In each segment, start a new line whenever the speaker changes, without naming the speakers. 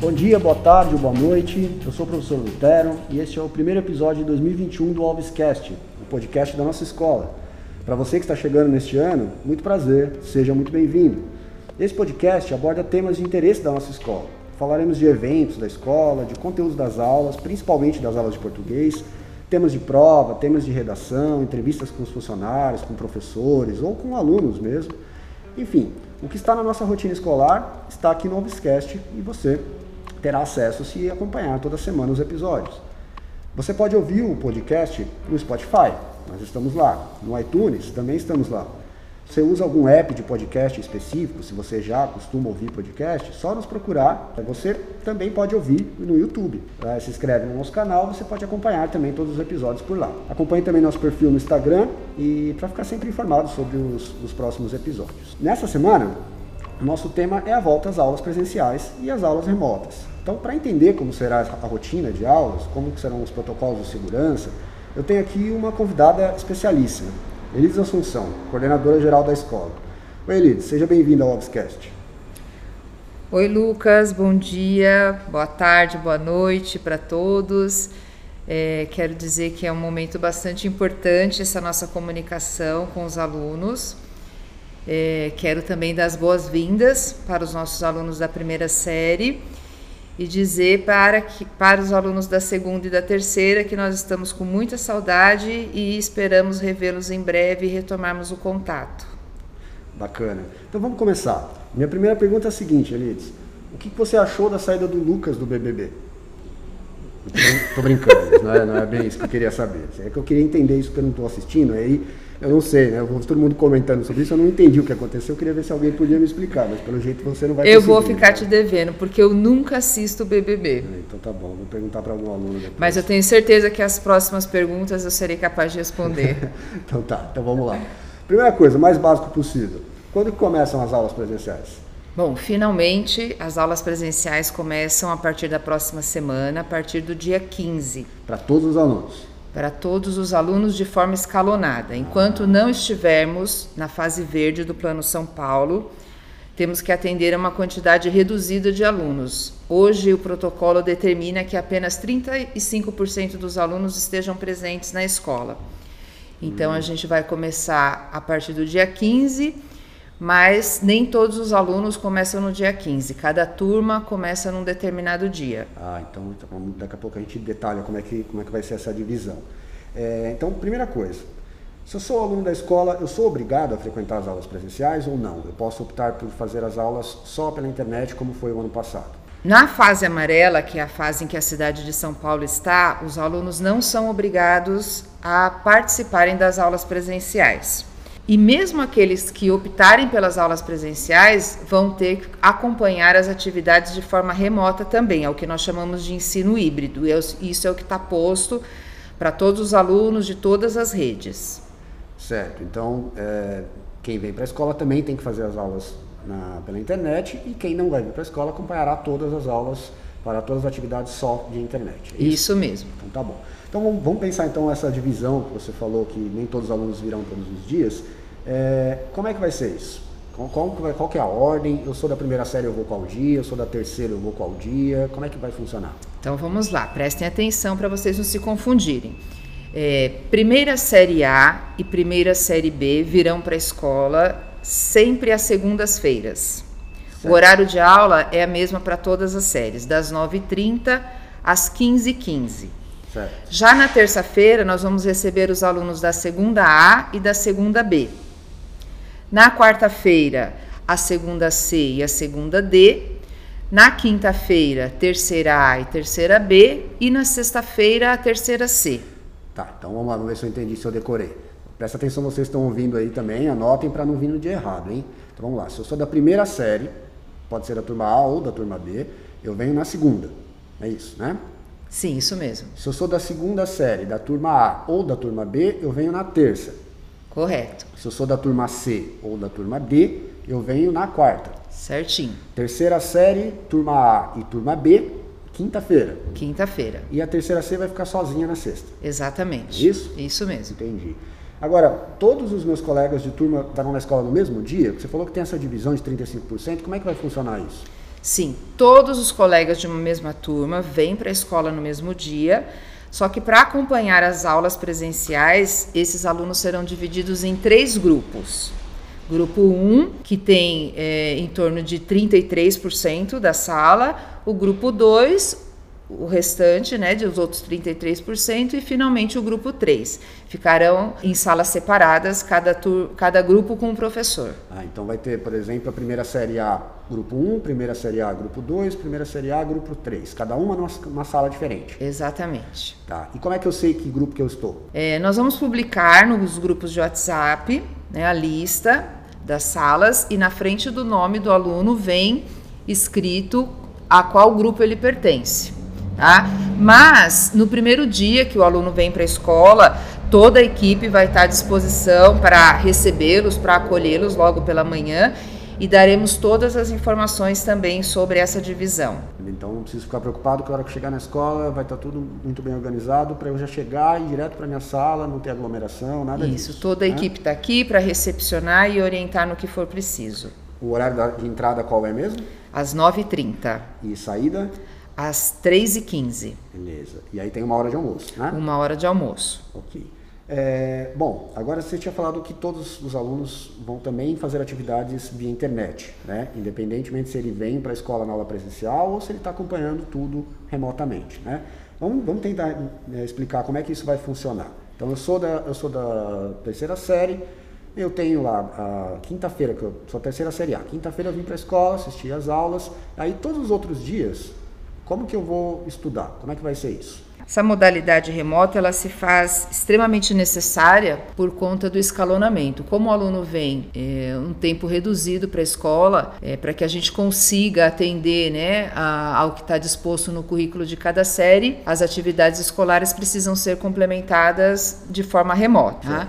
Bom dia, boa tarde boa noite. Eu sou o professor Lutero e este é o primeiro episódio de 2021 do Alvescast, o podcast da nossa escola. Para você que está chegando neste ano, muito prazer, seja muito bem-vindo. Esse podcast aborda temas de interesse da nossa escola. Falaremos de eventos da escola, de conteúdos das aulas, principalmente das aulas de português, temas de prova, temas de redação, entrevistas com os funcionários, com professores ou com alunos mesmo. Enfim, o que está na nossa rotina escolar está aqui no Obscast e você terá acesso se acompanhar toda semana os episódios. Você pode ouvir o podcast no Spotify, nós estamos lá. No iTunes também estamos lá. Você usa algum app de podcast específico, se você já costuma ouvir podcast, só nos procurar. Você também pode ouvir no YouTube. Se inscreve no nosso canal, você pode acompanhar também todos os episódios por lá. Acompanhe também nosso perfil no Instagram e para ficar sempre informado sobre os, os próximos episódios. Nessa semana, nosso tema é a volta às aulas presenciais e às aulas remotas. Então, para entender como será a rotina de aulas, como serão os protocolos de segurança, eu tenho aqui uma convidada especialíssima, Elides Assunção, coordenadora geral da escola. Oi, Elides, seja bem-vinda ao Obscast.
Oi, Lucas, bom dia, boa tarde, boa noite para todos. É, quero dizer que é um momento bastante importante essa nossa comunicação com os alunos. É, quero também dar as boas-vindas para os nossos alunos da primeira série e dizer para, que, para os alunos da segunda e da terceira que nós estamos com muita saudade e esperamos revê-los em breve e retomarmos o contato.
Bacana. Então vamos começar. Minha primeira pergunta é a seguinte, Elides. O que você achou da saída do Lucas do BBB? Estou brincando, não é, não é bem isso que eu queria saber. É que eu queria entender isso que eu não estou assistindo, aí eu não sei, né? Todo mundo comentando sobre isso, eu não entendi o que aconteceu. Eu queria ver se alguém podia me explicar, mas pelo jeito você não vai
Eu vou ficar né? te devendo, porque eu nunca assisto o BBB.
É, então tá bom, vou perguntar para algum aluno depois.
Mas eu tenho certeza que as próximas perguntas eu serei capaz de responder.
então tá, então vamos lá. Primeira coisa, mais básico possível. Quando começam as aulas presenciais?
Bom, finalmente as aulas presenciais começam a partir da próxima semana, a partir do dia 15.
Para todos os alunos?
Para todos os alunos de forma escalonada. Enquanto não estivermos na fase verde do Plano São Paulo, temos que atender a uma quantidade reduzida de alunos. Hoje, o protocolo determina que apenas 35% dos alunos estejam presentes na escola. Então, a gente vai começar a partir do dia 15 mas nem todos os alunos começam no dia 15. Cada turma começa num determinado dia.
Ah, então, então daqui a pouco a gente detalha como é que, como é que vai ser essa divisão. É, então, primeira coisa, se eu sou aluno da escola, eu sou obrigado a frequentar as aulas presenciais ou não? Eu posso optar por fazer as aulas só pela internet, como foi o ano passado?
Na fase amarela, que é a fase em que a cidade de São Paulo está, os alunos não são obrigados a participarem das aulas presenciais. E mesmo aqueles que optarem pelas aulas presenciais vão ter que acompanhar as atividades de forma remota também, é o que nós chamamos de ensino híbrido. Isso é o que está posto para todos os alunos de todas as redes.
Certo. Então, é, quem vem para a escola também tem que fazer as aulas na, pela internet e quem não vai vir para a escola acompanhará todas as aulas para todas as atividades só de internet.
É isso? isso mesmo.
Então tá bom. Então vamos pensar então essa divisão que você falou que nem todos os alunos virão todos os dias. É, como é que vai ser isso? Qual, qual, qual é a ordem? Eu sou da primeira série, eu vou qual dia? Eu sou da terceira, eu vou qual dia? Como é que vai funcionar?
Então vamos lá, prestem atenção para vocês não se confundirem. É, primeira série A e primeira série B virão para a escola sempre às segundas-feiras. O horário de aula é a mesma para todas as séries, das 9h30 às 15h15. Já na terça-feira, nós vamos receber os alunos da segunda A e da segunda B. Na quarta-feira, a segunda C e a segunda D. Na quinta-feira, terceira A e terceira B. E na sexta-feira, a terceira C.
Tá, então vamos lá, vamos ver se eu entendi, se eu decorei. Presta atenção, vocês estão ouvindo aí também, anotem para não vir no dia errado, hein? Então vamos lá, se eu sou da primeira série, pode ser da turma A ou da turma B, eu venho na segunda. É isso, né?
Sim, isso mesmo.
Se eu sou da segunda série, da turma A ou da turma B, eu venho na terça.
Correto.
Se eu sou da turma C ou da turma D, eu venho na quarta.
Certinho.
Terceira série, turma A e turma B, quinta-feira.
Quinta-feira.
E a terceira C vai ficar sozinha na sexta.
Exatamente.
Isso?
Isso mesmo.
Entendi. Agora, todos os meus colegas de turma estarão na escola no mesmo dia? Você falou que tem essa divisão de 35%, como é que vai funcionar isso?
Sim, todos os colegas de uma mesma turma vêm para a escola no mesmo dia. Só que para acompanhar as aulas presenciais, esses alunos serão divididos em três grupos. Grupo 1, que tem é, em torno de 33% da sala, o grupo 2, o restante, né, dos outros 33%, e finalmente o grupo 3. Ficarão em salas separadas, cada, tur cada grupo com um professor.
Ah, então vai ter, por exemplo, a primeira série A, grupo 1, primeira série A, grupo 2, primeira série A, grupo 3. Cada uma numa sala diferente.
Exatamente.
Tá. E como é que eu sei que grupo que eu estou?
É, nós vamos publicar nos grupos de WhatsApp né, a lista das salas e na frente do nome do aluno vem escrito a qual grupo ele pertence. Tá? Mas no primeiro dia que o aluno vem para a escola, toda a equipe vai estar à disposição para recebê-los, para acolhê-los logo pela manhã e daremos todas as informações também sobre essa divisão.
Então não preciso ficar preocupado que a hora que chegar na escola vai estar tudo muito bem organizado para eu já chegar e ir direto para minha sala, não ter aglomeração, nada
Isso,
disso.
Isso, toda a né? equipe está aqui para recepcionar e orientar no que for preciso.
O horário de entrada qual é mesmo?
Às 9h30.
E saída?
Às 3h15.
Beleza. E aí tem uma hora de almoço, né?
Uma hora de almoço.
Ok. É, bom, agora você tinha falado que todos os alunos vão também fazer atividades via internet, né? Independentemente se ele vem para a escola na aula presencial ou se ele está acompanhando tudo remotamente, né? Vamos, vamos tentar é, explicar como é que isso vai funcionar. Então eu sou da, eu sou da terceira série, eu tenho lá a quinta-feira, que eu sou a terceira série A. Quinta-feira eu vim para a escola, assisti as aulas, aí todos os outros dias como que eu vou estudar? Como é que vai ser isso?
Essa modalidade remota ela se faz extremamente necessária por conta do escalonamento. Como o aluno vem é, um tempo reduzido para a escola, é, para que a gente consiga atender né, a, ao que está disposto no currículo de cada série, as atividades escolares precisam ser complementadas de forma remota. Tá?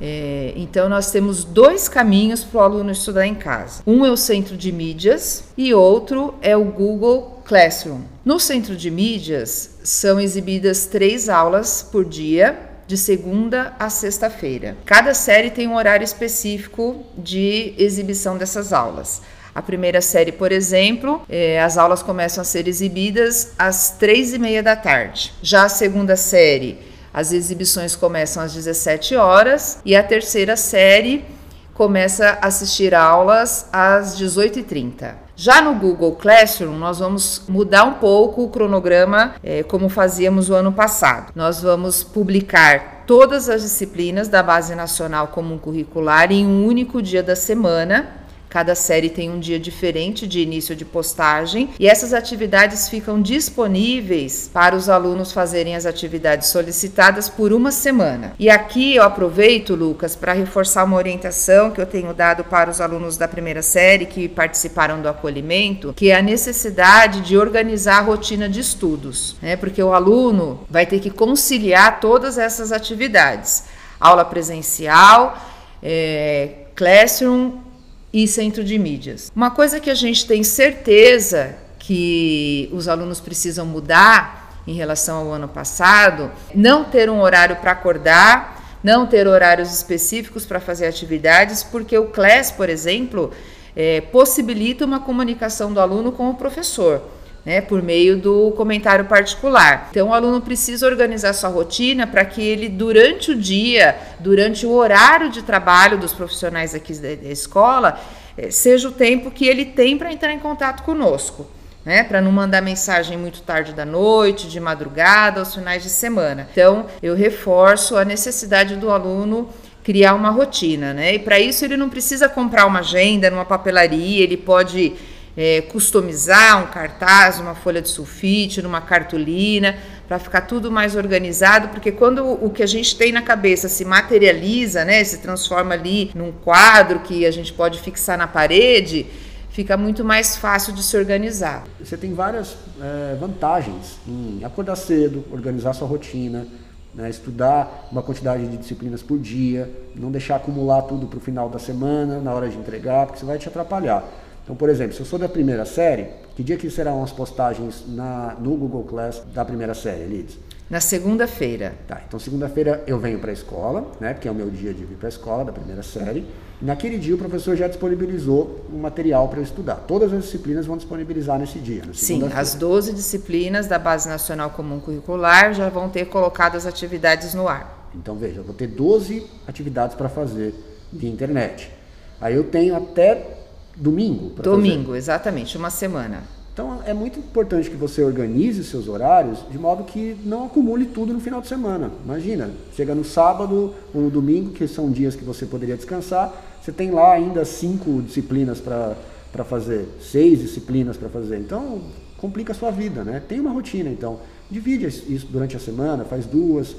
É, então, nós temos dois caminhos para o aluno estudar em casa: um é o centro de mídias e outro é o Google Classroom. No centro de mídias são exibidas três aulas por dia, de segunda a sexta-feira. Cada série tem um horário específico de exibição dessas aulas. A primeira série, por exemplo, é, as aulas começam a ser exibidas às três e meia da tarde. Já a segunda série, as exibições começam às 17 horas e a terceira série começa a assistir aulas às 18h30. Já no Google Classroom, nós vamos mudar um pouco o cronograma, é, como fazíamos o ano passado. Nós vamos publicar todas as disciplinas da Base Nacional Comum Curricular em um único dia da semana Cada série tem um dia diferente de início de postagem e essas atividades ficam disponíveis para os alunos fazerem as atividades solicitadas por uma semana. E aqui eu aproveito, Lucas, para reforçar uma orientação que eu tenho dado para os alunos da primeira série que participaram do acolhimento, que é a necessidade de organizar a rotina de estudos, né? Porque o aluno vai ter que conciliar todas essas atividades: aula presencial, é, classroom e centro de mídias. Uma coisa que a gente tem certeza que os alunos precisam mudar em relação ao ano passado, não ter um horário para acordar, não ter horários específicos para fazer atividades, porque o CLAS, por exemplo, é, possibilita uma comunicação do aluno com o professor né, por meio do comentário particular. Então, o aluno precisa organizar sua rotina para que ele, durante o dia, durante o horário de trabalho dos profissionais aqui da escola, eh, seja o tempo que ele tem para entrar em contato conosco. Né, para não mandar mensagem muito tarde da noite, de madrugada, aos finais de semana. Então, eu reforço a necessidade do aluno criar uma rotina, né? E para isso ele não precisa comprar uma agenda numa papelaria, ele pode é, customizar um cartaz, uma folha de sulfite, numa cartolina, para ficar tudo mais organizado, porque quando o que a gente tem na cabeça se materializa, né, se transforma ali num quadro que a gente pode fixar na parede, fica muito mais fácil de se organizar.
Você tem várias é, vantagens em acordar cedo, organizar sua rotina, né, estudar uma quantidade de disciplinas por dia, não deixar acumular tudo para o final da semana, na hora de entregar, porque isso vai te atrapalhar. Então, por exemplo, se eu sou da primeira série, que dia que serão as postagens na, no Google Class da primeira série, Lids?
Na segunda-feira.
Tá, então segunda-feira eu venho para a escola, né? Porque é o meu dia de vir para a escola da primeira série. Naquele dia o professor já disponibilizou o material para eu estudar. Todas as disciplinas vão disponibilizar nesse dia.
Sim, as 12 disciplinas da Base Nacional Comum Curricular já vão ter colocado as atividades no ar.
Então veja, eu vou ter 12 atividades para fazer via internet. Aí eu tenho até domingo.
Domingo,
fazer.
exatamente, uma semana.
Então é muito importante que você organize seus horários de modo que não acumule tudo no final de semana. Imagina, chega no sábado ou no domingo, que são dias que você poderia descansar, você tem lá ainda cinco disciplinas para fazer, seis disciplinas para fazer. Então complica a sua vida, né? Tem uma rotina, então divide isso durante a semana, faz duas,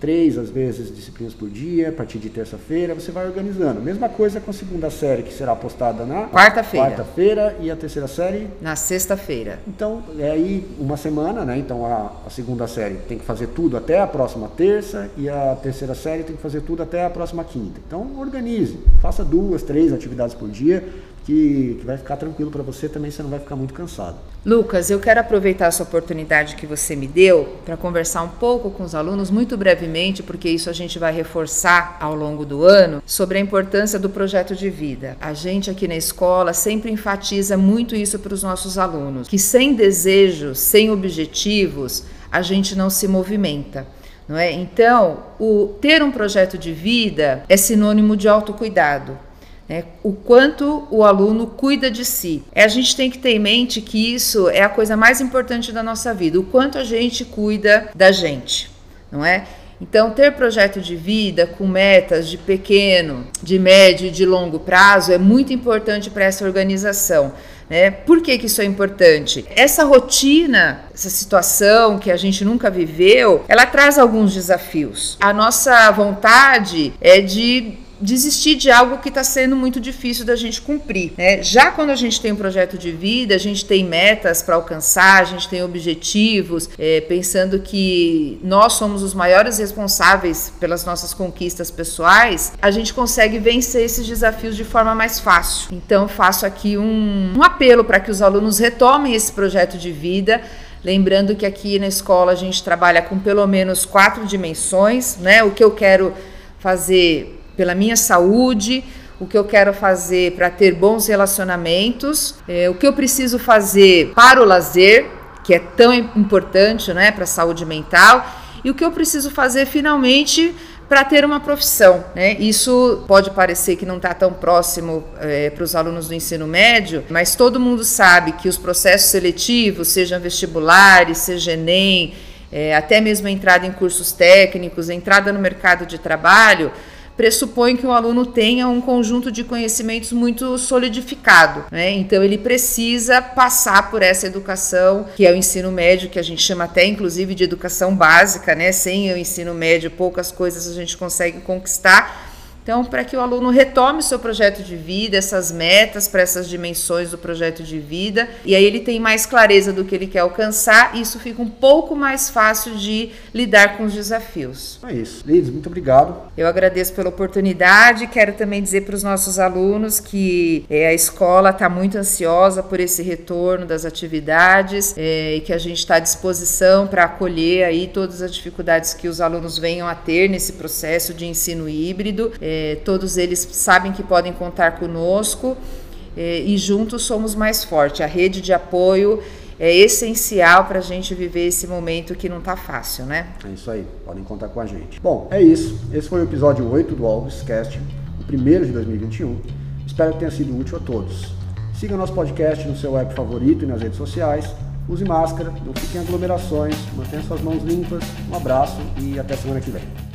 três, às vezes, disciplinas por dia, a partir de terça-feira, você vai organizando. Mesma coisa com a segunda série, que será postada na
quarta-feira.
Quarta-feira e a terceira série
na sexta-feira.
Então, é aí uma semana, né? Então a, a, segunda série tem que fazer tudo até a próxima terça e a terceira série tem que fazer tudo até a próxima quinta. Então, organize, faça duas, três atividades por dia que, que vai ficar tranquilo para você também, você não vai ficar muito cansado.
Lucas, eu quero aproveitar essa oportunidade que você me deu para conversar um pouco com os alunos, muito brevemente, porque isso a gente vai reforçar ao longo do ano, sobre a importância do projeto de vida. A gente aqui na escola sempre enfatiza muito isso para os nossos alunos, que sem desejos, sem objetivos, a gente não se movimenta. Não é? Então, o ter um projeto de vida é sinônimo de autocuidado. Né? O quanto o aluno cuida de si. É, a gente tem que ter em mente que isso é a coisa mais importante da nossa vida, o quanto a gente cuida da gente, não é? Então, ter projeto de vida com metas de pequeno, de médio e de longo prazo é muito importante para essa organização. Né? Por que, que isso é importante? Essa rotina, essa situação que a gente nunca viveu, ela traz alguns desafios. A nossa vontade é de desistir de algo que está sendo muito difícil da gente cumprir. Né? Já quando a gente tem um projeto de vida, a gente tem metas para alcançar, a gente tem objetivos, é, pensando que nós somos os maiores responsáveis pelas nossas conquistas pessoais, a gente consegue vencer esses desafios de forma mais fácil. Então, faço aqui um, um apelo para que os alunos retomem esse projeto de vida. Lembrando que aqui na escola a gente trabalha com pelo menos quatro dimensões, né? O que eu quero fazer pela minha saúde, o que eu quero fazer para ter bons relacionamentos, é, o que eu preciso fazer para o lazer, que é tão importante né, para a saúde mental, e o que eu preciso fazer finalmente para ter uma profissão. Né? Isso pode parecer que não está tão próximo é, para os alunos do ensino médio, mas todo mundo sabe que os processos seletivos, sejam vestibulares, seja Enem, é, até mesmo a entrada em cursos técnicos, a entrada no mercado de trabalho, pressupõe que o aluno tenha um conjunto de conhecimentos muito solidificado. Né? Então, ele precisa passar por essa educação, que é o ensino médio, que a gente chama até inclusive de educação básica. Né? Sem o ensino médio, poucas coisas a gente consegue conquistar então, para que o aluno retome seu projeto de vida, essas metas para essas dimensões do projeto de vida, e aí ele tem mais clareza do que ele quer alcançar, e isso fica um pouco mais fácil de lidar com os desafios.
É isso. Lides, muito obrigado.
Eu agradeço pela oportunidade. Quero também dizer para os nossos alunos que é, a escola está muito ansiosa por esse retorno das atividades é, e que a gente está à disposição para acolher aí todas as dificuldades que os alunos venham a ter nesse processo de ensino híbrido. É, todos eles sabem que podem contar conosco é, e juntos somos mais fortes. A rede de apoio é essencial para a gente viver esse momento que não está fácil, né?
É isso aí, podem contar com a gente. Bom, é isso. Esse foi o episódio 8 do Alves Cast, o primeiro de 2021. Espero que tenha sido útil a todos. Siga nosso podcast no seu app favorito e nas redes sociais. Use máscara, não fiquem em aglomerações, mantenha suas mãos limpas. Um abraço e até semana que vem.